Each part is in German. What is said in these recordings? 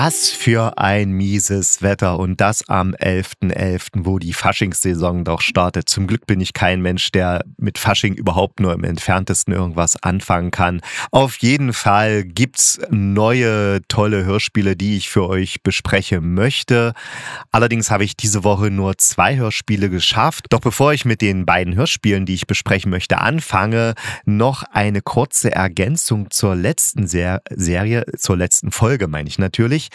Was für ein mieses Wetter und das am 11.11., .11., wo die Faschingssaison doch startet. Zum Glück bin ich kein Mensch, der mit Fasching überhaupt nur im entferntesten irgendwas anfangen kann. Auf jeden Fall gibt's neue tolle Hörspiele, die ich für euch besprechen möchte. Allerdings habe ich diese Woche nur zwei Hörspiele geschafft. Doch bevor ich mit den beiden Hörspielen, die ich besprechen möchte, anfange, noch eine kurze Ergänzung zur letzten Ser Serie, zur letzten Folge meine ich natürlich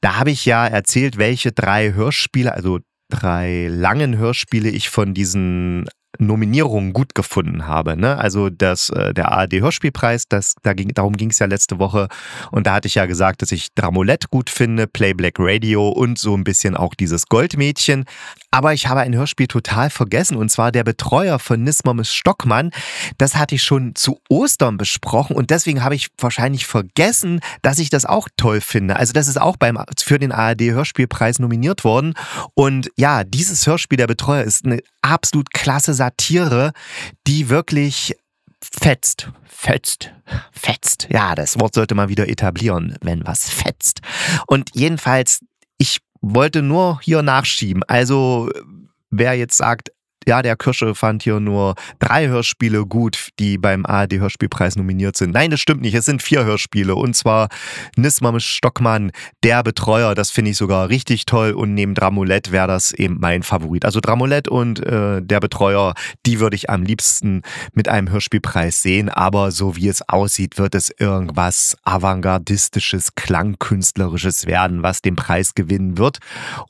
Da habe ich ja erzählt, welche drei Hörspiele, also drei langen Hörspiele ich von diesen Nominierungen gut gefunden habe. Ne? Also das, äh, der ARD-Hörspielpreis, das, da ging, darum ging es ja letzte Woche. Und da hatte ich ja gesagt, dass ich Dramolette gut finde, Play Black Radio und so ein bisschen auch dieses Goldmädchen. Aber ich habe ein Hörspiel total vergessen und zwar der Betreuer von Nismomes Stockmann. Das hatte ich schon zu Ostern besprochen und deswegen habe ich wahrscheinlich vergessen, dass ich das auch toll finde. Also das ist auch beim, für den ARD-Hörspielpreis nominiert worden. Und ja, dieses Hörspiel, der Betreuer, ist eine absolut klasse Satire, die wirklich fetzt. Fetzt. Fetzt. Ja, das Wort sollte man wieder etablieren, wenn was fetzt. Und jedenfalls, ich wollte nur hier nachschieben. Also, wer jetzt sagt, ja, der Kirsche fand hier nur drei Hörspiele gut, die beim ARD-Hörspielpreis nominiert sind. Nein, das stimmt nicht. Es sind vier Hörspiele. Und zwar Nisma Stockmann, der Betreuer. Das finde ich sogar richtig toll. Und neben Dramolett wäre das eben mein Favorit. Also Dramolett und äh, der Betreuer, die würde ich am liebsten mit einem Hörspielpreis sehen. Aber so wie es aussieht, wird es irgendwas avantgardistisches, klangkünstlerisches werden, was den Preis gewinnen wird.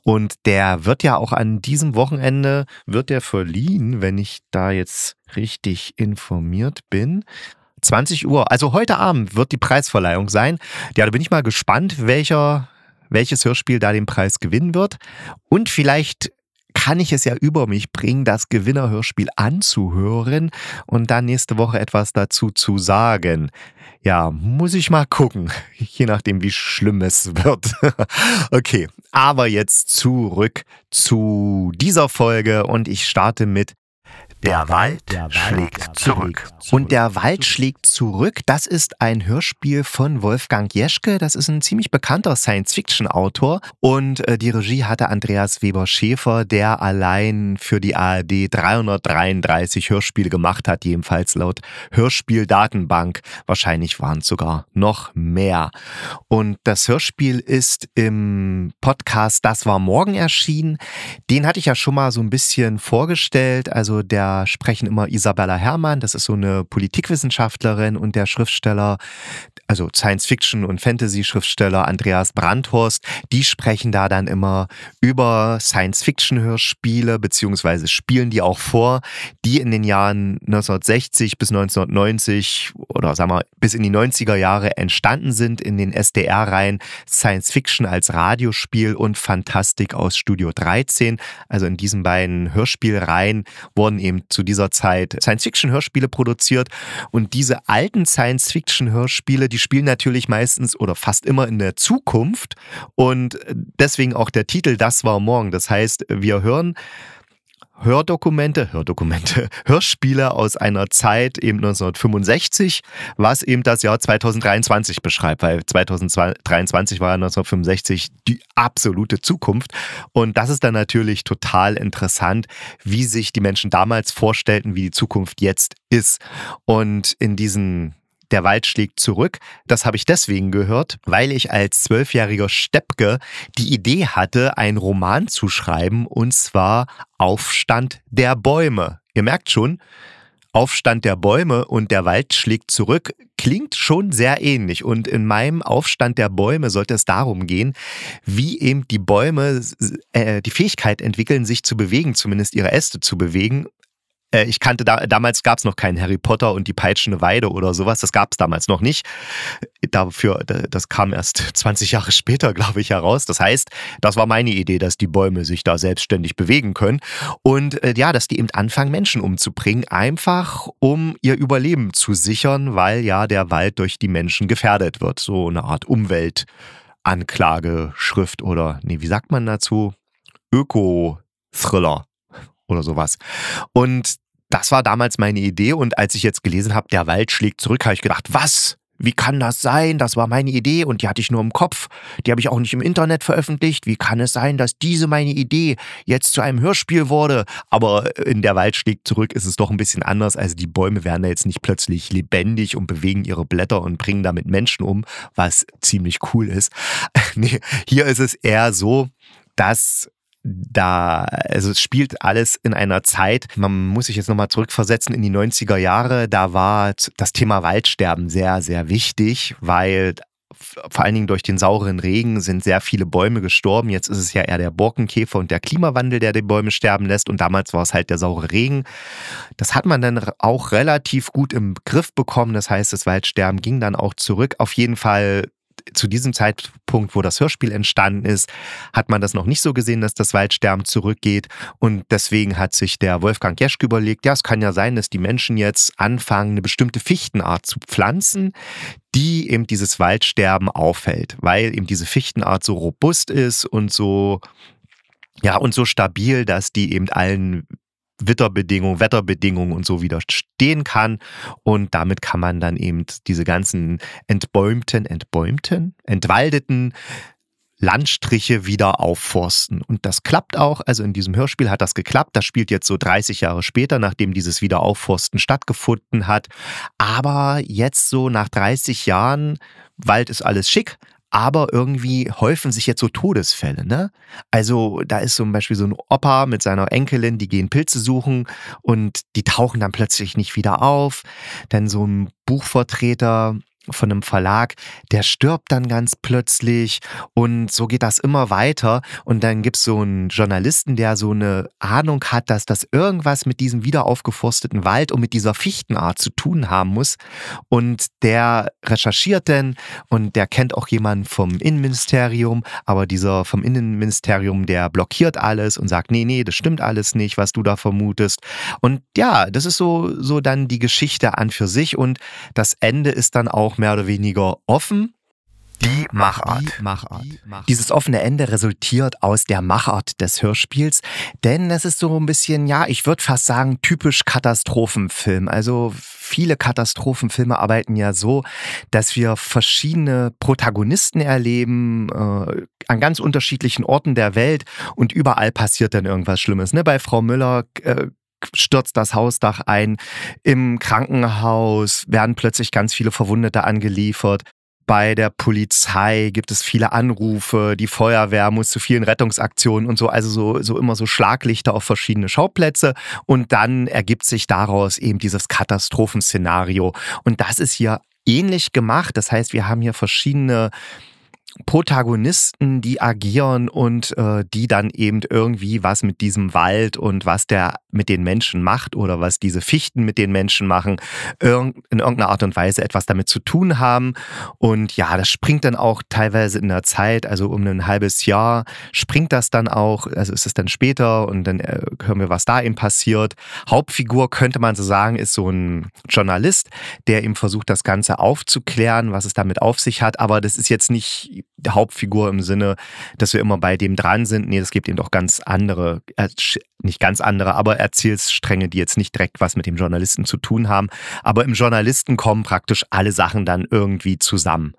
Und der wird ja auch an diesem Wochenende, wird der für verliehen, wenn ich da jetzt richtig informiert bin. 20 Uhr, also heute Abend wird die Preisverleihung sein. Ja, da bin ich mal gespannt, welcher, welches Hörspiel da den Preis gewinnen wird. Und vielleicht kann ich es ja über mich bringen, das Gewinnerhörspiel anzuhören und dann nächste Woche etwas dazu zu sagen. Ja, muss ich mal gucken, je nachdem, wie schlimm es wird. okay, aber jetzt zurück zu dieser Folge und ich starte mit der Wald, der Wald schlägt zurück. Und der Wald schlägt zurück, das ist ein Hörspiel von Wolfgang Jeschke. Das ist ein ziemlich bekannter Science-Fiction-Autor. Und äh, die Regie hatte Andreas Weber-Schäfer, der allein für die ARD 333 Hörspiele gemacht hat, jedenfalls laut Hörspieldatenbank. Wahrscheinlich waren es sogar noch mehr. Und das Hörspiel ist im Podcast Das war morgen erschienen. Den hatte ich ja schon mal so ein bisschen vorgestellt. Also der sprechen immer Isabella Herrmann, das ist so eine Politikwissenschaftlerin und der Schriftsteller, also Science-Fiction- und Fantasy-Schriftsteller Andreas Brandhorst, die sprechen da dann immer über Science-Fiction-Hörspiele, beziehungsweise spielen die auch vor, die in den Jahren 1960 bis 1990 oder sagen wir bis in die 90er Jahre entstanden sind in den SDR-Reihen Science-Fiction als Radiospiel und Fantastik aus Studio 13. Also in diesen beiden Hörspielreihen wurden eben zu dieser Zeit Science-Fiction-Hörspiele produziert. Und diese alten Science-Fiction-Hörspiele, die spielen natürlich meistens oder fast immer in der Zukunft. Und deswegen auch der Titel Das war morgen. Das heißt, wir hören Hördokumente, Hördokumente, Hörspiele aus einer Zeit eben 1965, was eben das Jahr 2023 beschreibt, weil 2023 war ja 1965 die absolute Zukunft. Und das ist dann natürlich total interessant, wie sich die Menschen damals vorstellten, wie die Zukunft jetzt ist. Und in diesen der Wald schlägt zurück. Das habe ich deswegen gehört, weil ich als zwölfjähriger Steppke die Idee hatte, einen Roman zu schreiben, und zwar Aufstand der Bäume. Ihr merkt schon, Aufstand der Bäume und der Wald schlägt zurück klingt schon sehr ähnlich. Und in meinem Aufstand der Bäume sollte es darum gehen, wie eben die Bäume äh, die Fähigkeit entwickeln, sich zu bewegen, zumindest ihre Äste zu bewegen Äh, ich kannte da, damals gab es noch keinen Harry Potter und die peitschende Weide oder sowas. Das gab es damals noch nicht. Dafür, das kam erst 20 Jahre später, glaube ich, heraus. Das heißt, das war meine Idee, dass die Bäume sich da selbstständig bewegen können und äh, ja, dass die eben anfangen, Menschen umzubringen, einfach um ihr Überleben zu sichern, weil ja der Wald durch die Menschen gefährdet wird. So eine Art Umweltanklageschrift oder, nee, wie sagt man dazu? Öko-Thriller oder sowas. Und das war damals meine Idee und als ich jetzt gelesen habe, der Wald schlägt zurück, habe ich gedacht, was? Wie kann das sein? Das war meine Idee und die hatte ich nur im Kopf. Die habe ich auch nicht im Internet veröffentlicht. Wie kann es sein, dass diese meine Idee jetzt zu einem Hörspiel wurde? Aber in der Wald schlägt zurück ist es doch ein bisschen anders. Also die Bäume werden da jetzt nicht plötzlich lebendig und bewegen ihre Blätter und bringen damit Menschen um, was ziemlich cool ist. nee, hier ist es eher so, dass da, also es spielt alles in einer Zeit, man muss sich jetzt nochmal zurückversetzen in die 90er Jahre, da war das Thema Waldsterben sehr, sehr wichtig, weil vor allen Dingen durch den sauren Regen sind sehr viele Bäume gestorben. Jetzt ist es ja eher der Borkenkäfer und der Klimawandel, der die Bäume sterben lässt. Und damals war es halt der saure Regen. Das hat man dann auch relativ gut im Griff bekommen. Das heißt, das Waldsterben ging dann auch zurück. Auf jeden Fall zu diesem Zeitpunkt, wo das Hörspiel entstanden ist, hat man das noch nicht so gesehen, dass das Waldsterben zurückgeht. Und deswegen hat sich der Wolfgang Jeschke überlegt, ja, es kann ja sein, dass die Menschen jetzt anfangen, eine bestimmte Fichtenart zu pflanzen, die eben dieses Waldsterben auffällt, weil eben diese Fichtenart so robust ist und so ja, und so stabil, dass die eben allen Witterbedingungen, Wetterbedingungen und so widerstehen kann. Und damit kann man dann eben diese ganzen entbäumten, entbäumten, entwaldeten Landstriche wieder aufforsten. Und das klappt auch. Also in diesem Hörspiel hat das geklappt. Das spielt jetzt so 30 Jahre später, nachdem dieses Wiederaufforsten stattgefunden hat. Aber jetzt so nach 30 Jahren, Wald ist alles schick, aber irgendwie häufen sich jetzt so Todesfälle, ne? Also da ist zum Beispiel so ein Opa mit seiner Enkelin, die gehen Pilze suchen und die tauchen dann plötzlich nicht wieder auf. Dann so ein Buchvertreter von einem Verlag, der stirbt dann ganz plötzlich und so geht das immer weiter. Und dann gibt es so einen Journalisten, der so eine Ahnung hat, dass das irgendwas mit diesem wiederaufgeforsteten Wald und mit dieser Fichtenart zu tun haben muss. Und der recherchiert dann und der kennt auch jemanden vom Innenministerium, aber dieser vom Innenministerium, der blockiert alles und sagt, nee, nee, das stimmt alles nicht, was du da vermutest. Und ja, das ist so, so dann die Geschichte an für sich und das Ende ist dann auch mehr oder weniger offen. Die Machart. Die Machart. Dieses offene Ende resultiert aus der Machart des Hörspiels, denn es ist so ein bisschen, ja, ich würde fast sagen, typisch Katastrophenfilm. Also viele Katastrophenfilme arbeiten ja so, dass wir verschiedene Protagonisten erleben äh, an ganz unterschiedlichen Orten der Welt und überall passiert dann irgendwas Schlimmes. Ne? Bei Frau Müller äh, stürzt das Hausdach ein. Im Krankenhaus werden plötzlich ganz viele Verwundete angeliefert. Bei der Polizei gibt es viele Anrufe, die Feuerwehr muss zu vielen Rettungsaktionen und so, also so, so immer so Schlaglichter auf verschiedene Schauplätze und dann ergibt sich daraus eben dieses Katastrophenszenario. Und das ist hier ähnlich gemacht. Das heißt, wir haben hier verschiedene Protagonisten, die agieren und äh, die dann eben irgendwie was mit diesem Wald und was der mit den Menschen macht oder was diese Fichten mit den Menschen machen, in irgendeiner Art und Weise etwas damit zu tun haben. Und ja, das springt dann auch teilweise in der Zeit, also um ein halbes Jahr springt das dann auch, also ist es dann später und dann äh, hören wir, was da eben passiert. Hauptfigur könnte man so sagen, ist so ein Journalist, der eben versucht, das Ganze aufzuklären, was es damit auf sich hat. Aber das ist jetzt nicht Hauptfigur im Sinne, dass wir immer bei dem dran sind. Nee, es gibt eben doch ganz andere, äh, nicht ganz andere, aber Erzählstränge, die jetzt nicht direkt was mit dem Journalisten zu tun haben. Aber im Journalisten kommen praktisch alle Sachen dann irgendwie zusammen.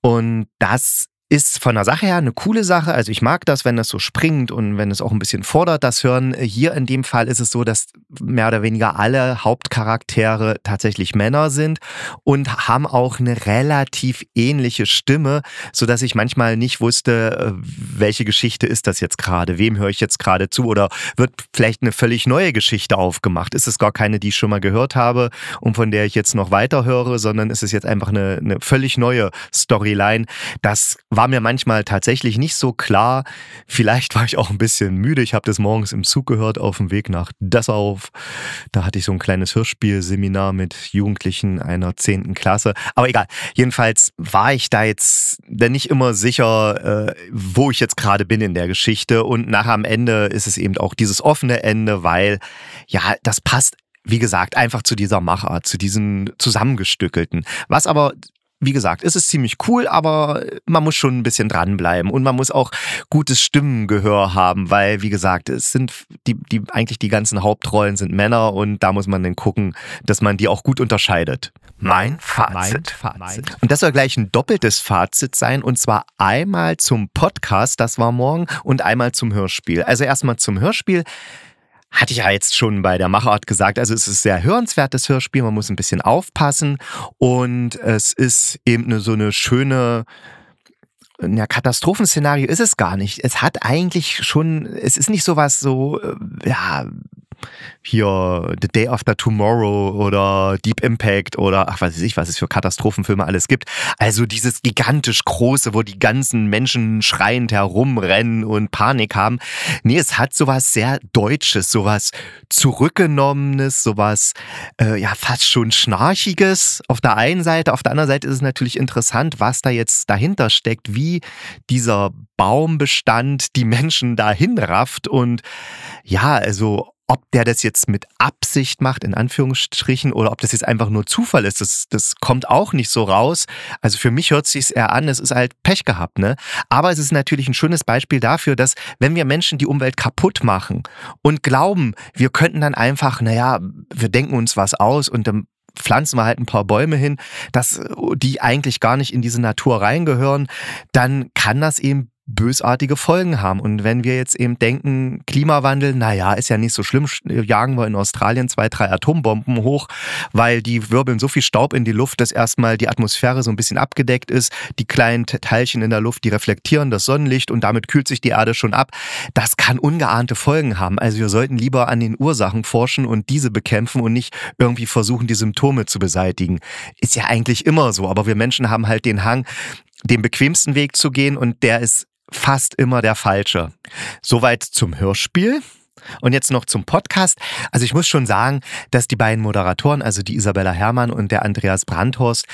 Und das ist von der Sache her eine coole Sache. Also ich mag das, wenn das so springt und wenn es auch ein bisschen fordert, das Hören. Hier in dem Fall ist es so, dass mehr oder weniger alle Hauptcharaktere tatsächlich Männer sind und haben auch eine relativ ähnliche Stimme, sodass ich manchmal nicht wusste, äh, welche Geschichte ist das jetzt gerade, wem höre ich jetzt gerade zu oder wird vielleicht eine völlig neue Geschichte aufgemacht. Ist es gar keine, die ich schon mal gehört habe und von der ich jetzt noch weiter höre, sondern ist es jetzt einfach eine, eine völlig neue Storyline. Das war mir manchmal tatsächlich nicht so klar. Vielleicht war ich auch ein bisschen müde. Ich habe das morgens im Zug gehört auf dem Weg nach Dessau. Da hatte ich so ein kleines Hörspielseminar mit Jugendlichen einer zehnten Klasse. Aber egal. Jedenfalls war ich da jetzt denn nicht immer sicher, äh, wo ich jetzt gerade bin in der Geschichte. Und nach am Ende ist es eben auch dieses offene Ende, weil ja, das passt wie gesagt, einfach zu dieser Machart, zu diesem zusammengestückelten. Was aber wie gesagt, es ist ziemlich cool, aber man muss schon ein bisschen dranbleiben und man muss auch gutes Stimmengehör haben, weil, wie gesagt, es sind die, die, eigentlich die ganzen Hauptrollen sind Männer und da muss man dann gucken, dass man die auch gut unterscheidet. Mein Fazit. Mein Fazit. Und das soll gleich ein doppeltes Fazit sein und zwar einmal zum Podcast, das war morgen, und einmal zum Hörspiel. Also erstmal zum Hörspiel hatte ich ja jetzt schon bei der Machart gesagt. Also es ist sehr hörenswertes Hörspiel, man muss ein bisschen aufpassen und es ist eben eine, so eine schöne ja, Katastrophenszenario ist es gar nicht. Es hat eigentlich schon, es ist nicht sowas so, äh, ja, hier The Day After Tomorrow oder Deep Impact oder ach weiß ich, was es für Katastrophenfilme alles gibt. Also dieses gigantisch große, wo die ganzen Menschen schreiend herumrennen und Panik haben. Nee, es hat sowas sehr Deutsches, sowas Zurückgenommenes, sowas äh, ja fast schon Schnarchiges auf der einen Seite. Auf der anderen Seite ist es natürlich interessant, was da jetzt dahinter steckt, wie dieser Baumbestand die Menschen dahin rafft und ja, also ob der das jetzt mit Absicht macht, in Anführungsstrichen, oder ob das jetzt einfach nur Zufall ist, das, das kommt auch nicht so raus. Also für mich hört sich eher an, es ist halt Pech gehabt, ne? Aber es ist natürlich ein schönes Beispiel dafür, dass wenn wir Menschen die Umwelt kaputt machen und glauben, wir könnten dann einfach, naja, wir denken uns was aus und dann pflanzen wir halt ein paar Bäume hin, dass die eigentlich gar nicht in diese Natur reingehören, dann kann das eben bösartige Folgen haben. Und wenn wir jetzt eben denken, Klimawandel, naja, ist ja nicht so schlimm, jagen wir in Australien zwei, drei Atombomben hoch, weil die wirbeln so viel Staub in die Luft, dass erstmal die Atmosphäre so ein bisschen abgedeckt ist. Die kleinen Teilchen in der Luft, die reflektieren das Sonnenlicht und damit kühlt sich die Erde schon ab. Das kann ungeahnte Folgen haben. Also wir sollten lieber an den Ursachen forschen und diese bekämpfen und nicht irgendwie versuchen, die Symptome zu beseitigen. Ist ja eigentlich immer so, aber wir Menschen haben halt den Hang, den bequemsten Weg zu gehen und der ist fast immer der falsche. Soweit zum Hörspiel. Und jetzt noch zum Podcast. Also ich muss schon sagen, dass die beiden Moderatoren, also die Isabella Herrmann und der Andreas Brandhorst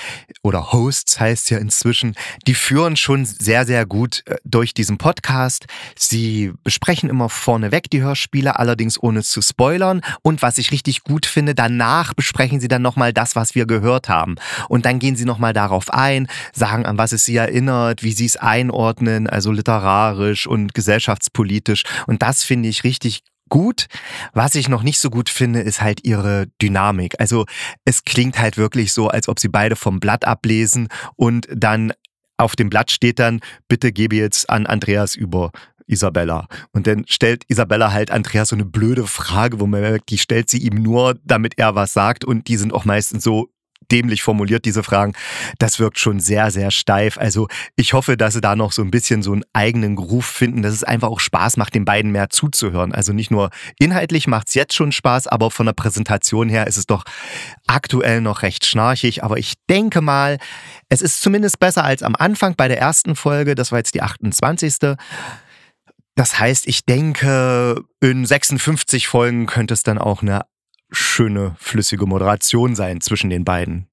oder Hosts heißt ja inzwischen, die führen schon sehr, sehr gut äh, durch diesen Podcast. Sie besprechen immer vorneweg die Hörspiele, allerdings ohne zu spoilern. Und was ich richtig gut finde, danach besprechen sie dann nochmal das, was wir gehört haben. Und dann gehen sie nochmal darauf ein, sagen, an was es sie erinnert, wie sie es einordnen, also literarisch und gesellschaftspolitisch. Und das finde ich richtig gut. Was ich noch nicht so gut finde, ist halt ihre Dynamik. Also es klingt halt wirklich so, als ob sie beide vom Blatt ablesen und dann auf dem Blatt steht dann, bitte gebe jetzt an Andreas über. Isabella. Und dann stellt Isabella halt Andreas so eine blöde Frage, wo man merkt, die stellt sie ihm nur, damit er was sagt. Und die sind auch meistens so dämlich formuliert, diese Fragen. Das wirkt schon sehr, sehr steif. Also ich hoffe, dass sie da noch so ein bisschen so einen eigenen Groove finden, dass es einfach auch Spaß macht, den beiden mehr zuzuhören. Also nicht nur inhaltlich macht es jetzt schon Spaß, aber von der Präsentation her ist es doch aktuell noch recht schnarchig. Aber ich denke mal, es ist zumindest besser als am Anfang bei der ersten Folge. Das war jetzt die 28. Das heißt, ich denke, in 56 Folgen könnte es dann auch eine schöne, flüssige Moderation sein zwischen den beiden.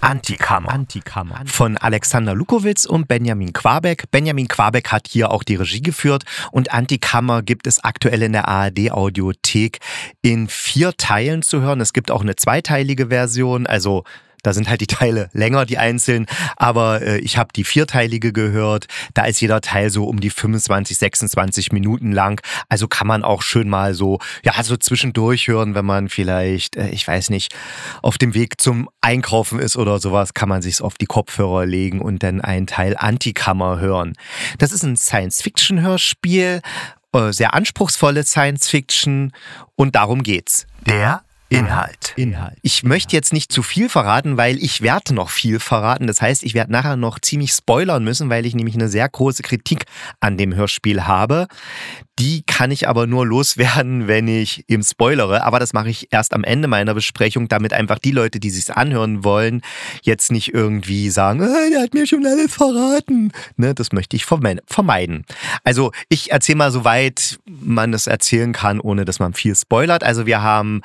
Antikammer. Antikammer. Von Alexander Lukowitz und Benjamin Quabeck. Benjamin Quabeck hat hier auch die Regie geführt und Antikammer gibt es aktuell in der ARD Audiothek in vier Teilen zu hören. Es gibt auch eine zweiteilige Version, also da sind halt die Teile länger, die einzelnen. Aber äh, ich habe die vierteilige gehört. Da ist jeder Teil so um die 25, 26 Minuten lang. Also kann man auch schön mal so, ja, so zwischendurch hören, wenn man vielleicht, äh, ich weiß nicht, auf dem Weg zum Einkaufen ist oder sowas, kann man sich auf die Kopfhörer legen und dann einen Teil Antikammer hören. Das ist ein Science-Fiction-Hörspiel, äh, sehr anspruchsvolle Science-Fiction und darum geht's. Der Inhalt. Inhalt. Ich möchte jetzt nicht zu viel verraten, weil ich werde noch viel verraten. Das heißt, ich werde nachher noch ziemlich spoilern müssen, weil ich nämlich eine sehr große Kritik an dem Hörspiel habe. Die kann ich aber nur loswerden, wenn ich eben spoilere. Aber das mache ich erst am Ende meiner Besprechung, damit einfach die Leute, die sich anhören wollen, jetzt nicht irgendwie sagen, äh, der hat mir schon alles verraten. Ne, das möchte ich vermeiden. Also ich erzähle mal, soweit man das erzählen kann, ohne dass man viel spoilert. Also wir haben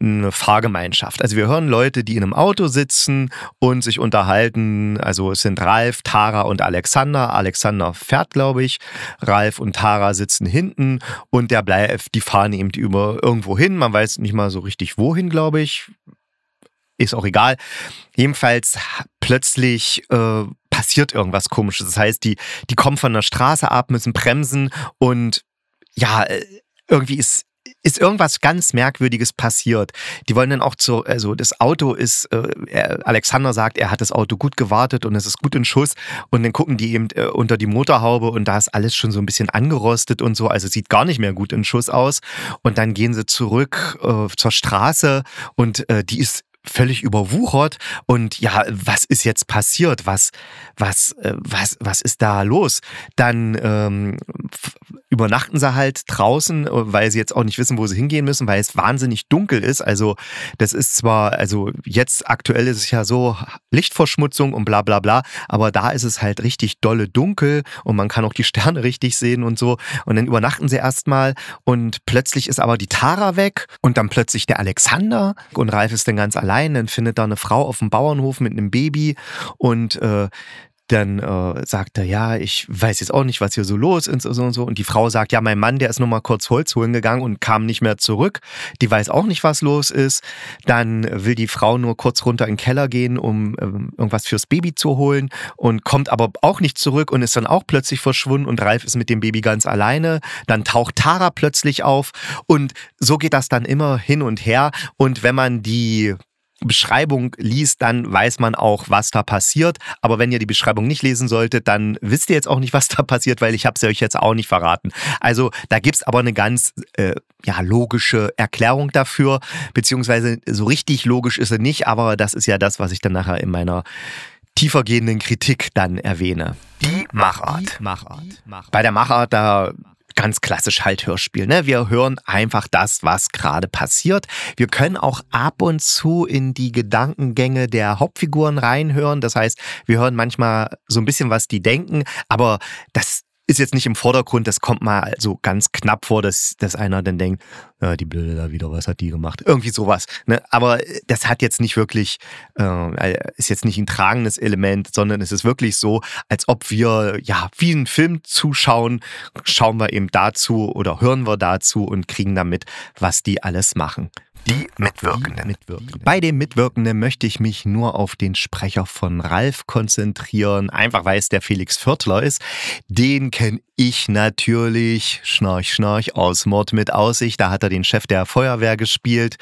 eine Fahrgemeinschaft. Also wir hören Leute, die in einem Auto sitzen und sich unterhalten. Also es sind Ralf, Tara und Alexander. Alexander fährt, glaube ich. Ralf und Tara sitzen hinten und der bleibt, die fahren eben über irgendwo hin. Man weiß nicht mal so richtig wohin, glaube ich. Ist auch egal. Jedenfalls plötzlich äh, passiert irgendwas komisches. Das heißt, die, die kommen von der Straße ab, müssen bremsen und ja, äh, irgendwie ist ist irgendwas ganz Merkwürdiges passiert. Die wollen dann auch zu, also das Auto ist, äh, Alexander sagt, er hat das Auto gut gewartet und es ist gut in Schuss. Und dann gucken die eben äh, unter die Motorhaube und da ist alles schon so ein bisschen angerostet und so, also sieht gar nicht mehr gut in Schuss aus. Und dann gehen sie zurück äh, zur Straße und äh, die ist völlig überwuchert und ja, was ist jetzt passiert? Was, was, äh, was, was ist da los? Dann ähm, übernachten sie halt draußen, weil sie jetzt auch nicht wissen, wo sie hingehen müssen, weil es wahnsinnig dunkel ist. Also das ist zwar, also jetzt aktuell ist es ja so Lichtverschmutzung und bla bla bla, aber da ist es halt richtig dolle dunkel und man kann auch die Sterne richtig sehen und so. Und dann übernachten sie erstmal und plötzlich ist aber die Tara weg und dann plötzlich der Alexander und Ralf ist dann ganz allein dann findet da eine Frau auf dem Bauernhof mit einem Baby und äh, dann äh, sagt er, ja, ich weiß jetzt auch nicht, was hier so los ist und so und so. Und die Frau sagt, ja, mein Mann, der ist nur mal kurz Holz holen gegangen und kam nicht mehr zurück. Die weiß auch nicht, was los ist. Dann will die Frau nur kurz runter in den Keller gehen, um äh, irgendwas fürs Baby zu holen und kommt aber auch nicht zurück und ist dann auch plötzlich verschwunden und Ralf ist mit dem Baby ganz alleine. Dann taucht Tara plötzlich auf und so geht das dann immer hin und her. Und wenn man die Beschreibung liest, dann weiß man auch, was da passiert. Aber wenn ihr die Beschreibung nicht lesen solltet, dann wisst ihr jetzt auch nicht, was da passiert, weil ich habe es euch jetzt auch nicht verraten. Also da gibt es aber eine ganz äh, ja, logische Erklärung dafür, beziehungsweise so richtig logisch ist sie nicht, aber das ist ja das, was ich dann nachher in meiner tiefergehenden Kritik dann erwähne. Die Machart. Die Machart. Bei der Machart, da ganz klassisch halt Hörspiel. Ne? Wir hören einfach das, was gerade passiert. Wir können auch ab und zu in die Gedankengänge der Hauptfiguren reinhören. Das heißt, wir hören manchmal so ein bisschen, was die denken, aber das ist jetzt nicht im Vordergrund, das kommt mal so ganz knapp vor, dass, dass einer dann denkt, ja, die Blöde da wieder, was hat die gemacht? Irgendwie sowas. Ne? Aber das hat jetzt nicht wirklich, äh, ist jetzt nicht ein tragendes Element, sondern es ist wirklich so, als ob wir ja wie einen Film zuschauen, schauen wir eben dazu oder hören wir dazu und kriegen damit, was die alles machen. Die Mitwirkenden. Mitwirkenden. Bei dem Mitwirkenden möchte ich mich nur auf den Sprecher von Ralf konzentrieren, einfach weil es der Felix Viertler ist. Den kenne ich natürlich, Schnarch, Schnarch, aus Mord mit Aussicht. Da hat er den Chef der Feuerwehr gespielt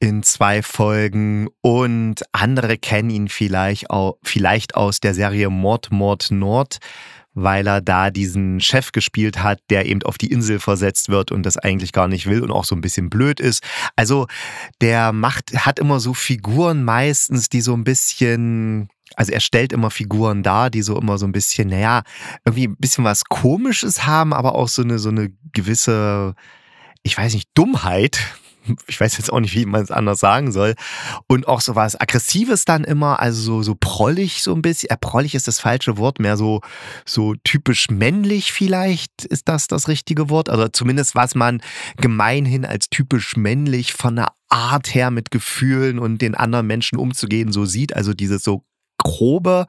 in zwei Folgen und andere kennen ihn vielleicht, auch, vielleicht aus der Serie Mord, Mord, Nord weil er da diesen Chef gespielt hat, der eben auf die Insel versetzt wird und das eigentlich gar nicht will und auch so ein bisschen blöd ist. Also der macht, hat immer so Figuren meistens, die so ein bisschen also er stellt immer Figuren dar, die so immer so ein bisschen, naja, irgendwie ein bisschen was Komisches haben, aber auch so eine, so eine gewisse, ich weiß nicht, Dummheit, ich weiß jetzt auch nicht, wie man es anders sagen soll. Und auch so was Aggressives dann immer, also so, so prollig so ein bisschen. Äh, prollig ist das falsche Wort, mehr so, so typisch männlich vielleicht ist das das richtige Wort. Also zumindest was man gemeinhin als typisch männlich von der Art her mit Gefühlen und den anderen Menschen umzugehen so sieht. Also dieses so grobe,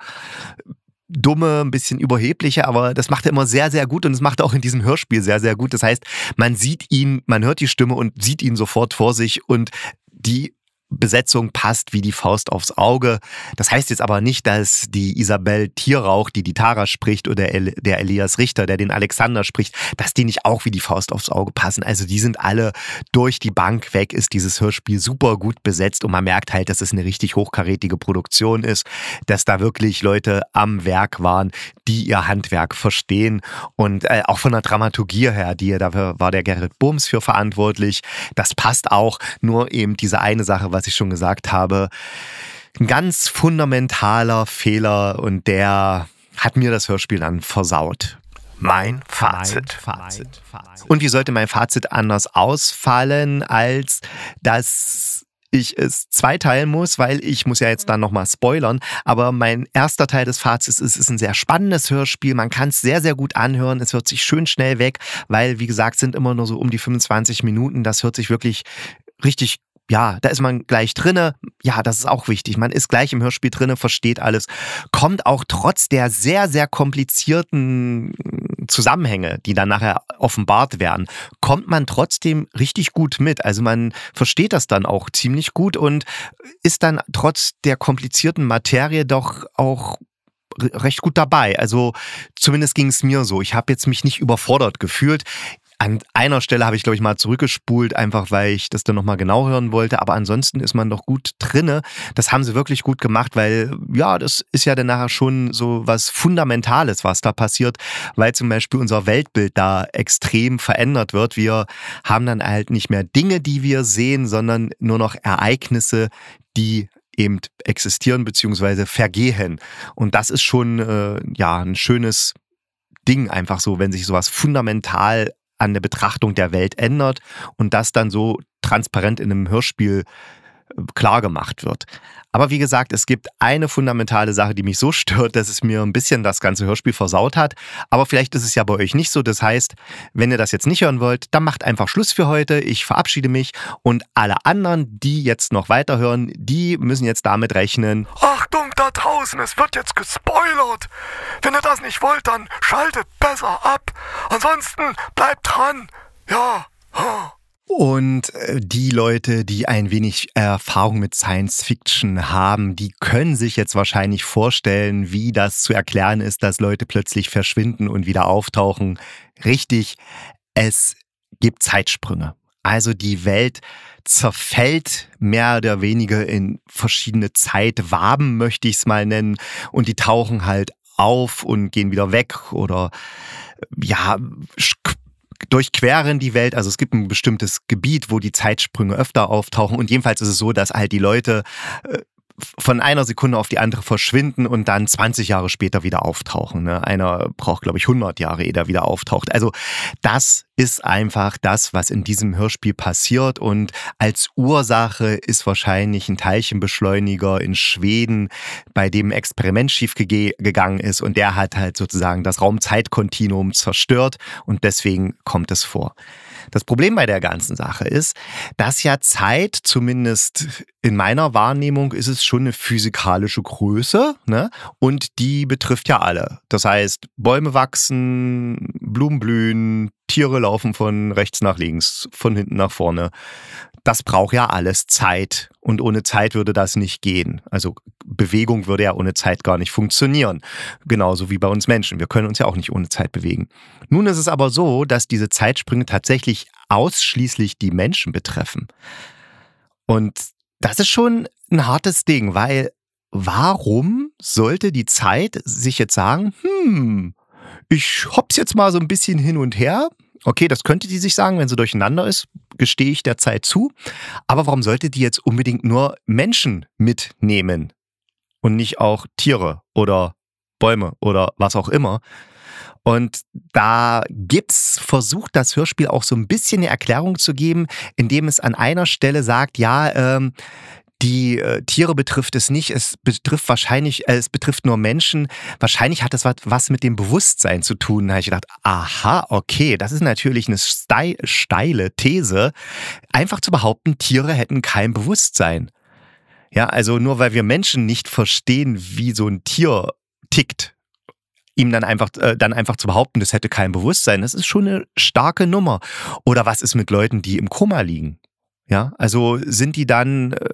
dumme, ein bisschen überhebliche, aber das macht er immer sehr, sehr gut und es macht er auch in diesem Hörspiel sehr, sehr gut. Das heißt, man sieht ihn, man hört die Stimme und sieht ihn sofort vor sich und die Besetzung passt wie die Faust aufs Auge. Das heißt jetzt aber nicht, dass die Isabel Tierrauch, die die Tara spricht, oder der Elias Richter, der den Alexander spricht, dass die nicht auch wie die Faust aufs Auge passen. Also die sind alle durch die Bank weg, ist dieses Hörspiel super gut besetzt und man merkt halt, dass es eine richtig hochkarätige Produktion ist, dass da wirklich Leute am Werk waren, die ihr Handwerk verstehen und äh, auch von der Dramaturgie her, die dafür war der Gerrit Bums für verantwortlich. Das passt auch, nur eben diese eine Sache, was ich schon gesagt habe, ein ganz fundamentaler Fehler und der hat mir das Hörspiel dann versaut. Mein Fazit. Fazit. Und wie sollte mein Fazit anders ausfallen, als dass ich es zweiteilen muss, weil ich muss ja jetzt dann nochmal spoilern. Aber mein erster Teil des Fazits ist, es ist ein sehr spannendes Hörspiel. Man kann es sehr, sehr gut anhören. Es hört sich schön schnell weg, weil, wie gesagt, sind immer nur so um die 25 Minuten. Das hört sich wirklich richtig ja, da ist man gleich drinne. Ja, das ist auch wichtig. Man ist gleich im Hörspiel drinne, versteht alles, kommt auch trotz der sehr, sehr komplizierten Zusammenhänge, die dann nachher offenbart werden, kommt man trotzdem richtig gut mit. Also man versteht das dann auch ziemlich gut und ist dann trotz der komplizierten Materie doch auch recht gut dabei. Also zumindest ging es mir so. Ich habe jetzt mich nicht überfordert gefühlt. An einer Stelle habe ich, glaube ich, mal zurückgespult, einfach weil ich das dann nochmal genau hören wollte. Aber ansonsten ist man doch gut drinne. Das haben sie wirklich gut gemacht, weil ja, das ist ja dann nachher schon so was Fundamentales, was da passiert, weil zum Beispiel unser Weltbild da extrem verändert wird. Wir haben dann halt nicht mehr Dinge, die wir sehen, sondern nur noch Ereignisse, die eben existieren bzw. vergehen. Und das ist schon äh, ja ein schönes Ding einfach so, wenn sich sowas fundamental an der Betrachtung der Welt ändert und das dann so transparent in einem Hörspiel klar gemacht wird. Aber wie gesagt, es gibt eine fundamentale Sache, die mich so stört, dass es mir ein bisschen das ganze Hörspiel versaut hat. Aber vielleicht ist es ja bei euch nicht so. Das heißt, wenn ihr das jetzt nicht hören wollt, dann macht einfach Schluss für heute. Ich verabschiede mich und alle anderen, die jetzt noch weiterhören, die müssen jetzt damit rechnen. Achtung da draußen, es wird jetzt gespoilert. Wenn ihr das nicht wollt, dann schaltet besser ab. Ansonsten bleibt dran. Ja. Und äh, die Leute, die ein wenig Erfahrung mit Science Fiction haben, die können sich jetzt wahrscheinlich vorstellen, wie das zu erklären ist, dass Leute plötzlich verschwinden und wieder auftauchen. Richtig, es gibt Zeitsprünge. Also die Welt zerfällt mehr oder weniger in verschiedene Zeitwaben, möchte ich es mal nennen. Und die tauchen halt auf und gehen wieder weg oder ja, durchqueren die Welt. Also es gibt ein bestimmtes Gebiet, wo die Zeitsprünge öfter auftauchen. Und jedenfalls ist es so, dass halt die Leute äh, von einer Sekunde auf die andere verschwinden und dann 20 Jahre später wieder auftauchen. Ne? Einer braucht, glaube ich, 100 Jahre, ehe er wieder auftaucht. Also das ist einfach das, was in diesem Hörspiel passiert. Und als Ursache ist wahrscheinlich ein Teilchenbeschleuniger in Schweden, bei dem ein Experiment schiefgegangen ist. Und der hat halt sozusagen das Raumzeitkontinuum zerstört. Und deswegen kommt es vor. Das Problem bei der ganzen Sache ist, dass ja Zeit, zumindest in meiner Wahrnehmung, ist es schon eine physikalische Größe ne? und die betrifft ja alle. Das heißt, Bäume wachsen, Blumen blühen, Tiere laufen von rechts nach links, von hinten nach vorne. Das braucht ja alles Zeit und ohne Zeit würde das nicht gehen. Also Bewegung würde ja ohne Zeit gar nicht funktionieren. Genauso wie bei uns Menschen. Wir können uns ja auch nicht ohne Zeit bewegen. Nun ist es aber so, dass diese Zeitsprünge tatsächlich ausschließlich die Menschen betreffen. Und das ist schon ein hartes Ding, weil warum sollte die Zeit sich jetzt sagen, hm, ich hops jetzt mal so ein bisschen hin und her. Okay, das könnte die sich sagen, wenn sie durcheinander ist, gestehe ich der Zeit zu. Aber warum sollte die jetzt unbedingt nur Menschen mitnehmen und nicht auch Tiere oder Bäume oder was auch immer? Und da gibt's versucht, das Hörspiel auch so ein bisschen eine Erklärung zu geben, indem es an einer Stelle sagt, ja, ähm, die äh, Tiere betrifft es nicht, es betrifft wahrscheinlich, äh, es betrifft nur Menschen. Wahrscheinlich hat das was, was mit dem Bewusstsein zu tun. Da habe ich gedacht, aha, okay, das ist natürlich eine steile These. Einfach zu behaupten, Tiere hätten kein Bewusstsein. Ja, also nur weil wir Menschen nicht verstehen, wie so ein Tier tickt, ihm dann einfach, äh, dann einfach zu behaupten, das hätte kein Bewusstsein, das ist schon eine starke Nummer. Oder was ist mit Leuten, die im Koma liegen? Ja, also sind die dann äh,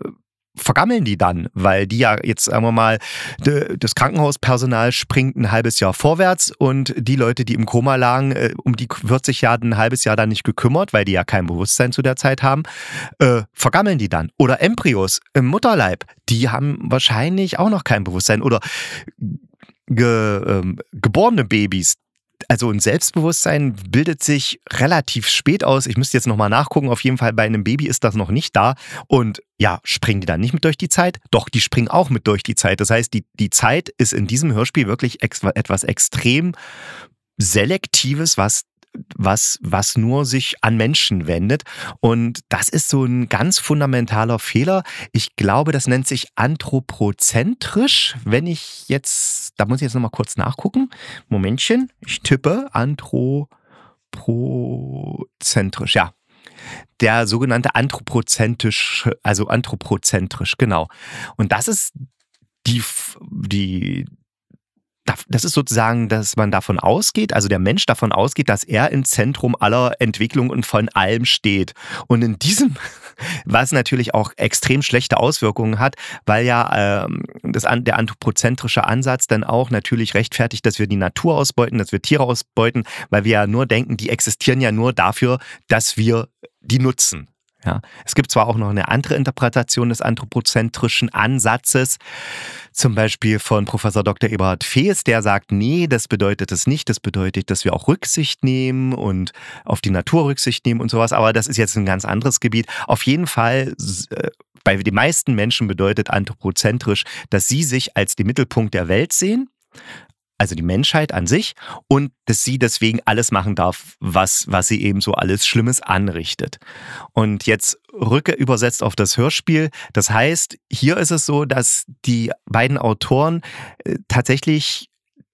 vergammeln die dann, weil die ja jetzt, sagen wir mal, das Krankenhauspersonal springt ein halbes Jahr vorwärts und die Leute, die im Koma lagen, äh, um die wird sich ja ein halbes Jahr dann nicht gekümmert, weil die ja kein Bewusstsein zu der Zeit haben, äh, vergammeln die dann. Oder Embryos im Mutterleib, die haben wahrscheinlich auch noch kein Bewusstsein. Oder ge, ähm, geborene Babys, also ein Selbstbewusstsein bildet sich relativ spät aus. Ich müsste jetzt nochmal nachgucken. Auf jeden Fall bei einem Baby ist das noch nicht da. Und ja, springen die dann nicht mit durch die Zeit? Doch, die springen auch mit durch die Zeit. Das heißt, die, die Zeit ist in diesem Hörspiel wirklich ex etwas extrem Selektives, was was, was nur sich an Menschen wendet. Und das ist so ein ganz fundamentaler Fehler. Ich glaube, das nennt sich anthropozentrisch. Wenn ich jetzt, da muss ich jetzt nochmal kurz nachgucken. Momentchen, ich tippe anthropozentrisch, ja. Der sogenannte anthropozentrisch, also anthropozentrisch, genau. Und das ist die, die, das ist sozusagen, dass man davon ausgeht, also der Mensch davon ausgeht, dass er im Zentrum aller Entwicklung und von allem steht. Und in diesem, was natürlich auch extrem schlechte Auswirkungen hat, weil ja ähm, das, der anthropozentrische Ansatz dann auch natürlich rechtfertigt, dass wir die Natur ausbeuten, dass wir Tiere ausbeuten, weil wir ja nur denken, die existieren ja nur dafür, dass wir die nutzen. Ja, es gibt zwar auch noch eine andere Interpretation des anthropozentrischen Ansatzes, zum Beispiel von Professor Dr. Eberhard Fees, der sagt, nee, das bedeutet es nicht. Das bedeutet, dass wir auch Rücksicht nehmen und auf die Natur Rücksicht nehmen und sowas. Aber das ist jetzt ein ganz anderes Gebiet. Auf jeden Fall äh, bei den meisten Menschen bedeutet anthropozentrisch, dass sie sich als den Mittelpunkt der Welt sehen, also die Menschheit an sich, und dass sie deswegen alles machen darf, was, was sie eben so alles Schlimmes anrichtet. Und jetzt rücke übersetzt auf das Hörspiel. Das heißt, hier ist es so, dass die beiden Autoren äh, tatsächlich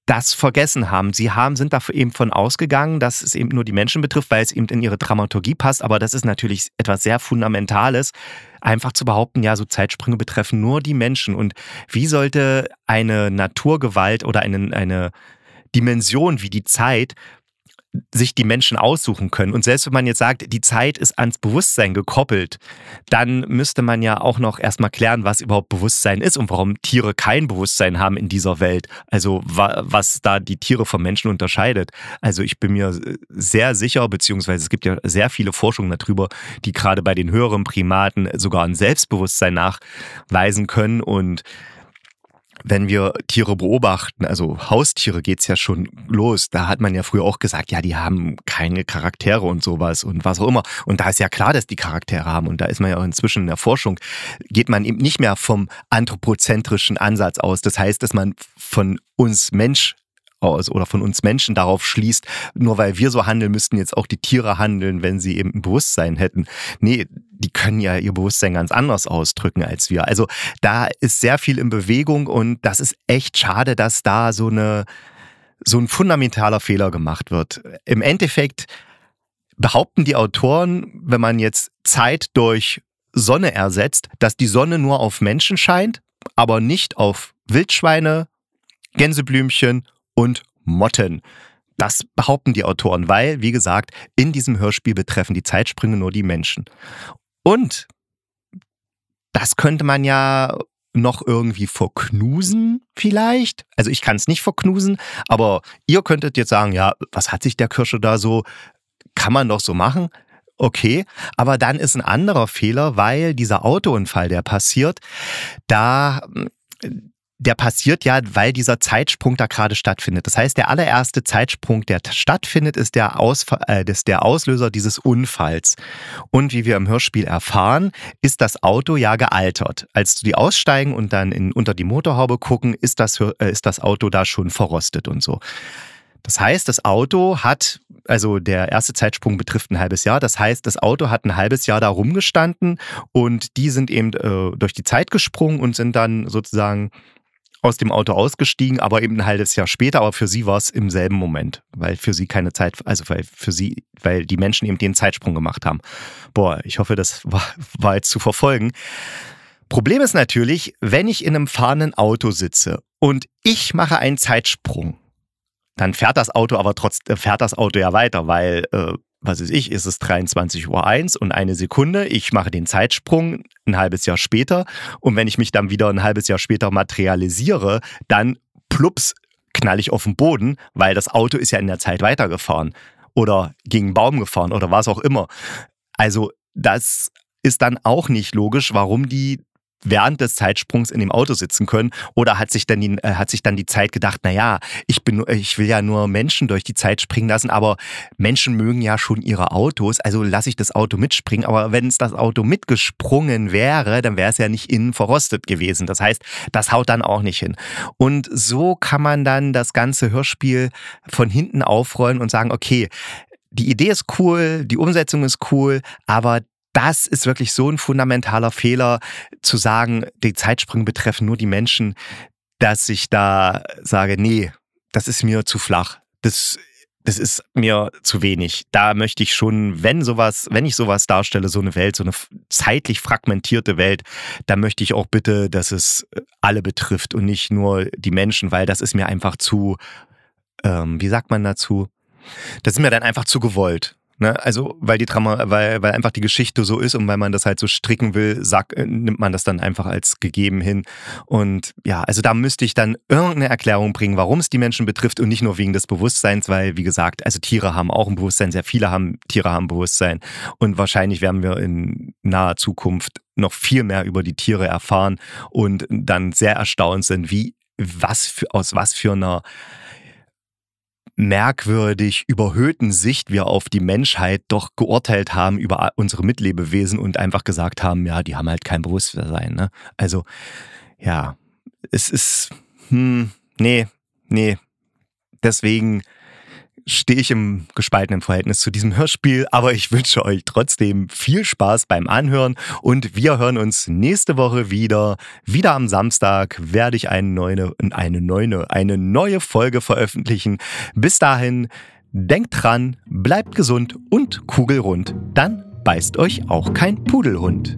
das vergessen haben. Sie haben, sind da eben von ausgegangen, dass es eben nur die Menschen betrifft, weil es eben in ihre Dramaturgie passt. Aber das ist natürlich etwas sehr Fundamentales, einfach zu behaupten, ja, so Zeitsprünge betreffen nur die Menschen. Und wie sollte eine Naturgewalt oder eine, eine Dimension wie die Zeit sich die Menschen aussuchen können. Und selbst wenn man jetzt sagt, die Zeit ist ans Bewusstsein gekoppelt, dann müsste man ja auch noch erstmal klären, was überhaupt Bewusstsein ist und warum Tiere kein Bewusstsein haben in dieser Welt. Also was da die Tiere vom Menschen unterscheidet. Also ich bin mir sehr sicher, beziehungsweise es gibt ja sehr viele Forschungen darüber, die gerade bei den höheren Primaten sogar ein Selbstbewusstsein nachweisen können und wenn wir Tiere beobachten, also Haustiere geht's ja schon los. Da hat man ja früher auch gesagt, ja, die haben keine Charaktere und sowas und was auch immer. Und da ist ja klar, dass die Charaktere haben. Und da ist man ja auch inzwischen in der Forschung, geht man eben nicht mehr vom anthropozentrischen Ansatz aus. Das heißt, dass man von uns Mensch aus oder von uns Menschen darauf schließt, nur weil wir so handeln, müssten jetzt auch die Tiere handeln, wenn sie eben ein Bewusstsein hätten. Nee, die können ja ihr Bewusstsein ganz anders ausdrücken als wir. Also da ist sehr viel in Bewegung und das ist echt schade, dass da so eine so ein fundamentaler Fehler gemacht wird. Im Endeffekt behaupten die Autoren, wenn man jetzt Zeit durch Sonne ersetzt, dass die Sonne nur auf Menschen scheint, aber nicht auf Wildschweine, Gänseblümchen und Motten. Das behaupten die Autoren, weil, wie gesagt, in diesem Hörspiel betreffen die Zeitsprünge nur die Menschen. Und das könnte man ja noch irgendwie verknusen vielleicht. Also ich kann es nicht verknusen, aber ihr könntet jetzt sagen, ja, was hat sich der Kirsche da so, kann man doch so machen. Okay, aber dann ist ein anderer Fehler, weil dieser Autounfall, der passiert, da der passiert ja, weil dieser Zeitsprung da gerade stattfindet. Das heißt, der allererste Zeitsprung, der stattfindet, ist der, Ausf äh, ist der Auslöser dieses Unfalls. Und wie wir im Hörspiel erfahren, ist das Auto ja gealtert. Als die aussteigen und dann in, unter die Motorhaube gucken, ist das, äh, ist das Auto da schon verrostet und so. Das heißt, das Auto hat, also der erste Zeitsprung betrifft ein halbes Jahr, das heißt, das Auto hat ein halbes Jahr da rumgestanden und die sind eben äh, durch die Zeit gesprungen und sind dann sozusagen aus dem Auto ausgestiegen, aber eben ein halbes Jahr später. Aber für sie war es im selben Moment, weil für sie keine Zeit, also weil für sie, weil die Menschen eben den Zeitsprung gemacht haben. Boah, ich hoffe, das war, war jetzt zu verfolgen. Problem ist natürlich, wenn ich in einem fahrenden Auto sitze und ich mache einen Zeitsprung, dann fährt das Auto aber trotzdem fährt das Auto ja weiter, weil äh, was weiß ich, ist es 23.01 Uhr und eine Sekunde. Ich mache den Zeitsprung ein halbes Jahr später. Und wenn ich mich dann wieder ein halbes Jahr später materialisiere, dann plups knall ich auf den Boden, weil das Auto ist ja in der Zeit weitergefahren oder gegen einen Baum gefahren oder was auch immer. Also das ist dann auch nicht logisch, warum die während des Zeitsprungs in dem Auto sitzen können? Oder hat sich dann die, äh, hat sich dann die Zeit gedacht, na ja, ich bin, ich will ja nur Menschen durch die Zeit springen lassen, aber Menschen mögen ja schon ihre Autos, also lasse ich das Auto mitspringen. Aber wenn es das Auto mitgesprungen wäre, dann wäre es ja nicht innen verrostet gewesen. Das heißt, das haut dann auch nicht hin. Und so kann man dann das ganze Hörspiel von hinten aufrollen und sagen, okay, die Idee ist cool, die Umsetzung ist cool, aber das ist wirklich so ein fundamentaler Fehler, zu sagen, die Zeitsprünge betreffen nur die Menschen, dass ich da sage, nee, das ist mir zu flach. Das, das ist mir zu wenig. Da möchte ich schon, wenn sowas, wenn ich sowas darstelle, so eine Welt, so eine zeitlich fragmentierte Welt, da möchte ich auch bitte, dass es alle betrifft und nicht nur die Menschen, weil das ist mir einfach zu, ähm, wie sagt man dazu? Das ist mir dann einfach zu gewollt. Ne? Also, weil die Drama, weil, weil einfach die Geschichte so ist und weil man das halt so stricken will, sagt, äh, nimmt man das dann einfach als gegeben hin. Und ja, also da müsste ich dann irgendeine Erklärung bringen, warum es die Menschen betrifft und nicht nur wegen des Bewusstseins, weil, wie gesagt, also Tiere haben auch ein Bewusstsein, sehr viele haben, Tiere haben Bewusstsein. Und wahrscheinlich werden wir in naher Zukunft noch viel mehr über die Tiere erfahren und dann sehr erstaunt sind, wie, was für, aus was für einer merkwürdig überhöhten Sicht wir auf die Menschheit doch geurteilt haben über unsere Mitlebewesen und einfach gesagt haben, ja, die haben halt kein Bewusstsein. Ne? Also, ja, es ist, hm, nee, nee. Deswegen stehe ich im gespaltenen Verhältnis zu diesem Hörspiel, aber ich wünsche euch trotzdem viel Spaß beim Anhören und wir hören uns nächste Woche wieder. Wieder am Samstag werde ich eine neue, eine neue, eine neue Folge veröffentlichen. Bis dahin, denkt dran, bleibt gesund und kugelrund. Dann beißt euch auch kein Pudelhund.